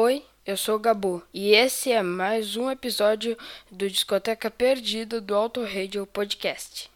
Oi, eu sou o Gabu e esse é mais um episódio do Discoteca Perdida do Auto Radio Podcast.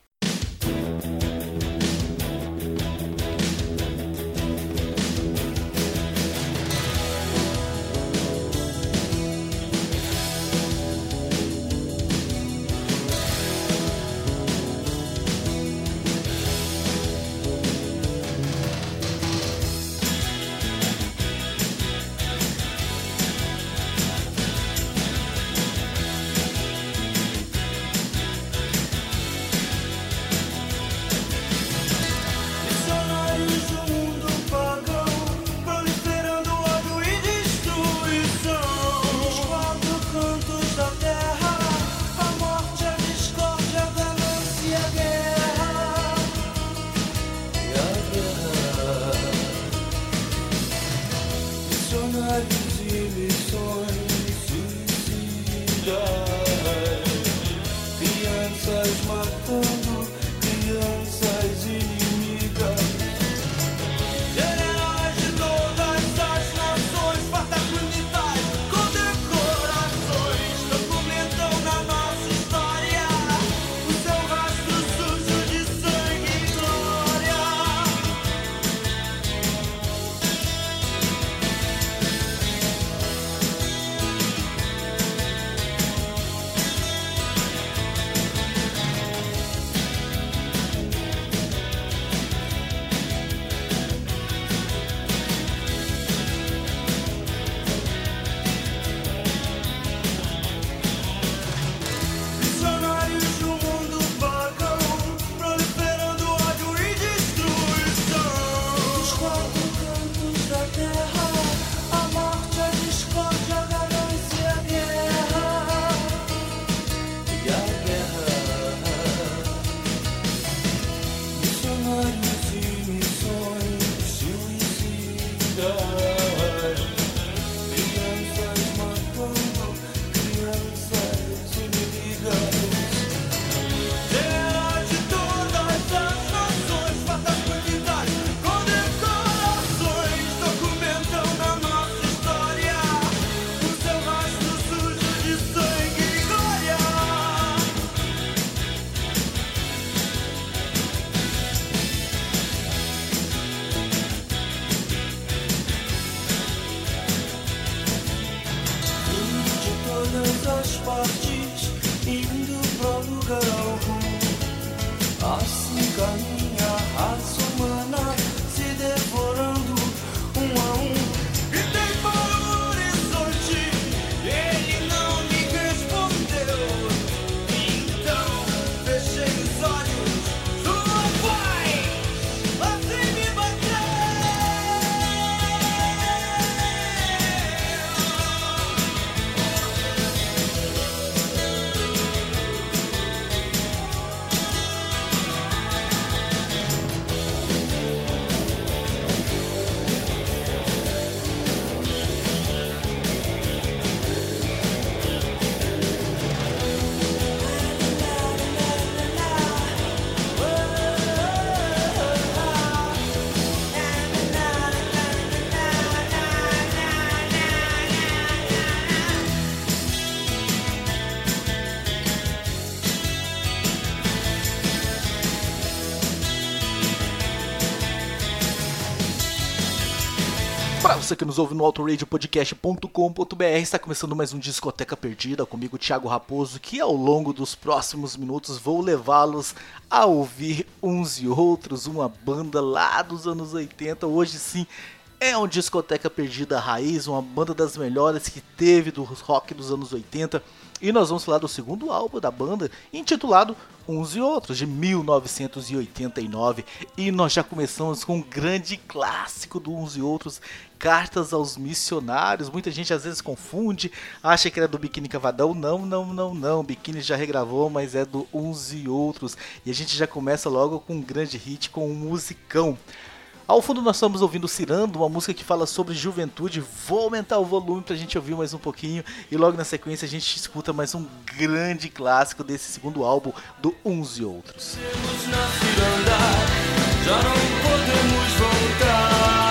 Você que nos ouve no autoradiopodcast.com.br, está começando mais um Discoteca Perdida comigo, Thiago Raposo, que ao longo dos próximos minutos vou levá-los a ouvir uns e outros, uma banda lá dos anos 80. Hoje sim é um Discoteca Perdida Raiz, uma banda das melhores que teve do rock dos anos 80. E nós vamos falar do segundo álbum da banda, intitulado Uns e Outros, de 1989. E nós já começamos com um grande clássico do Uns e Outros, Cartas aos Missionários. Muita gente às vezes confunde, acha que era do Biquíni Cavadão. Não, não, não, não. Biquíni já regravou, mas é do Uns e Outros. E a gente já começa logo com um grande hit, com um musicão. Ao fundo nós estamos ouvindo Cirando, uma música que fala sobre juventude. Vou aumentar o volume pra gente ouvir mais um pouquinho. E logo na sequência a gente escuta mais um grande clássico desse segundo álbum do Uns e Outros. Já não podemos voltar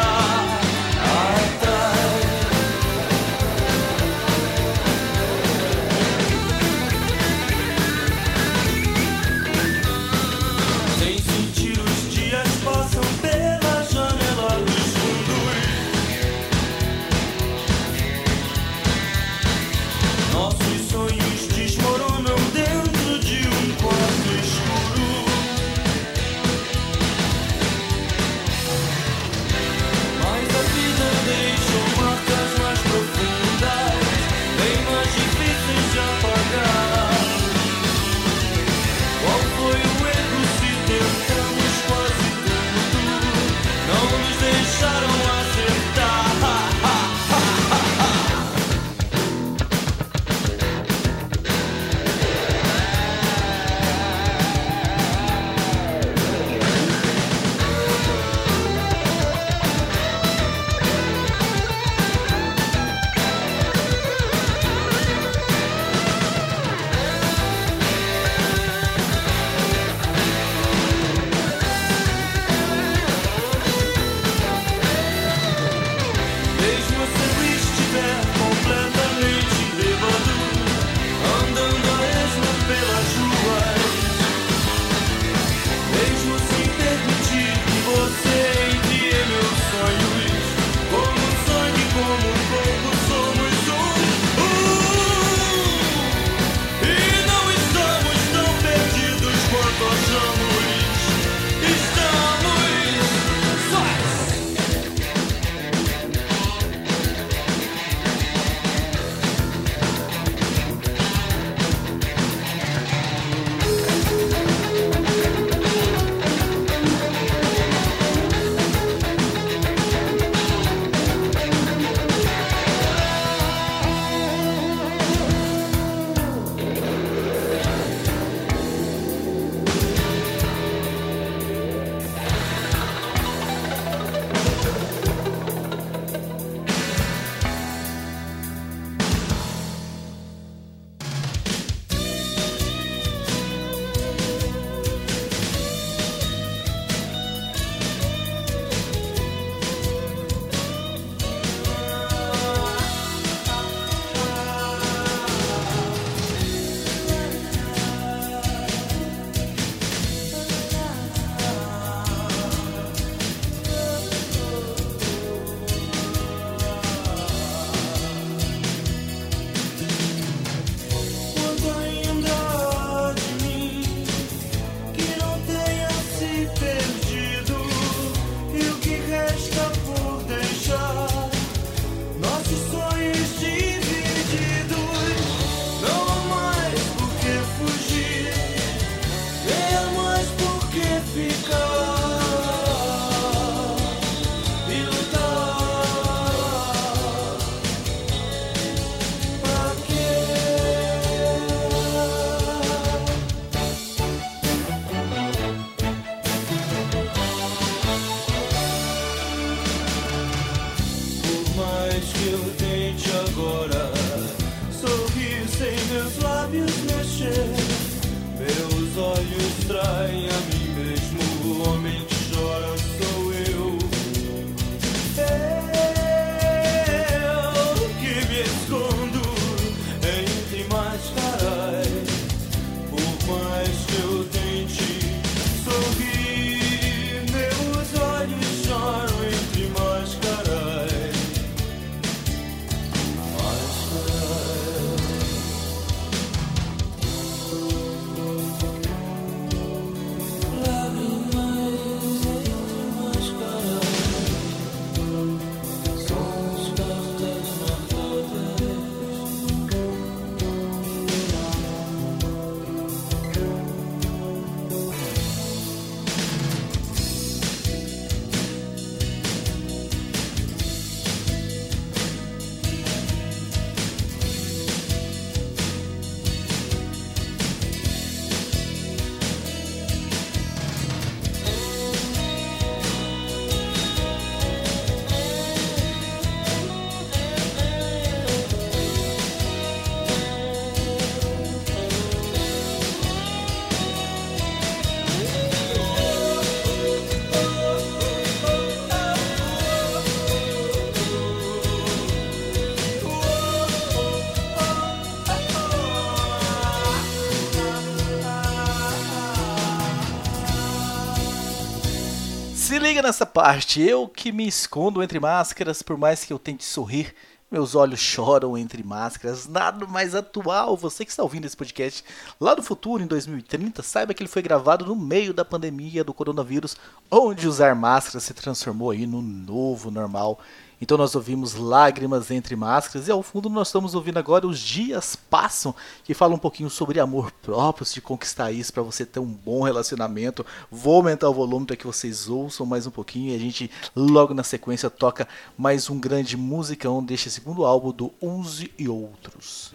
liga nessa parte, eu que me escondo entre máscaras, por mais que eu tente sorrir, meus olhos choram entre máscaras, nada mais atual. Você que está ouvindo esse podcast lá do futuro, em 2030, saiba que ele foi gravado no meio da pandemia do coronavírus, onde usar máscara se transformou aí no novo normal. Então nós ouvimos Lágrimas entre Máscaras e ao fundo nós estamos ouvindo agora Os Dias Passam, que fala um pouquinho sobre amor próprio, de conquistar isso para você ter um bom relacionamento. Vou aumentar o volume para que vocês ouçam mais um pouquinho e a gente logo na sequência toca mais um grande musicão deste segundo álbum do Uns e Outros.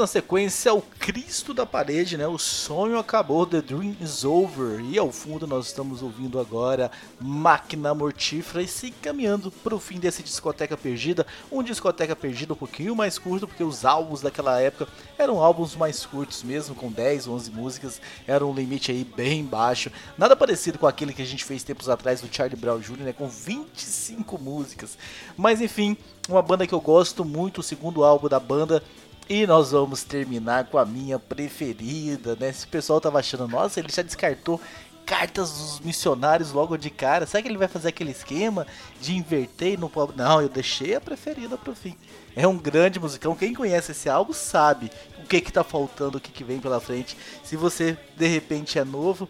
na sequência o Cristo da Parede, né? O sonho acabou, The Dream is Over. E ao fundo nós estamos ouvindo agora Máquina Mortífera e se caminhando para o fim desse Discoteca Perdida. Um Discoteca Perdida um pouquinho mais curto, porque os álbuns daquela época eram álbuns mais curtos mesmo, com 10, 11 músicas. Era um limite aí bem baixo. Nada parecido com aquele que a gente fez tempos atrás do Charlie Brown Jr., né? Com 25 músicas. Mas enfim, uma banda que eu gosto muito, o segundo álbum da banda e nós vamos terminar com a minha preferida, né? Se o pessoal tava achando, nossa, ele já descartou cartas dos missionários logo de cara. Será que ele vai fazer aquele esquema de inverter no pobre? Não, eu deixei a preferida pro fim. É um grande musicão. Quem conhece esse álbum sabe o que que tá faltando, o que que vem pela frente. Se você de repente é novo,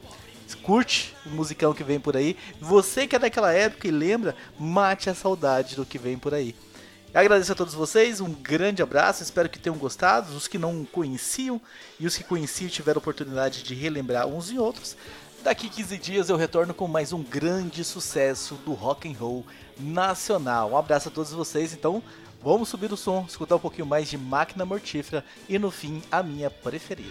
curte o musicão que vem por aí. Você que é daquela época e lembra, mate a saudade do que vem por aí. Agradeço a todos vocês, um grande abraço, espero que tenham gostado, os que não conheciam e os que conheciam tiveram oportunidade de relembrar uns e outros. Daqui 15 dias eu retorno com mais um grande sucesso do rock and roll nacional. Um abraço a todos vocês, então vamos subir o som, escutar um pouquinho mais de Máquina Mortífera e no fim a minha preferida.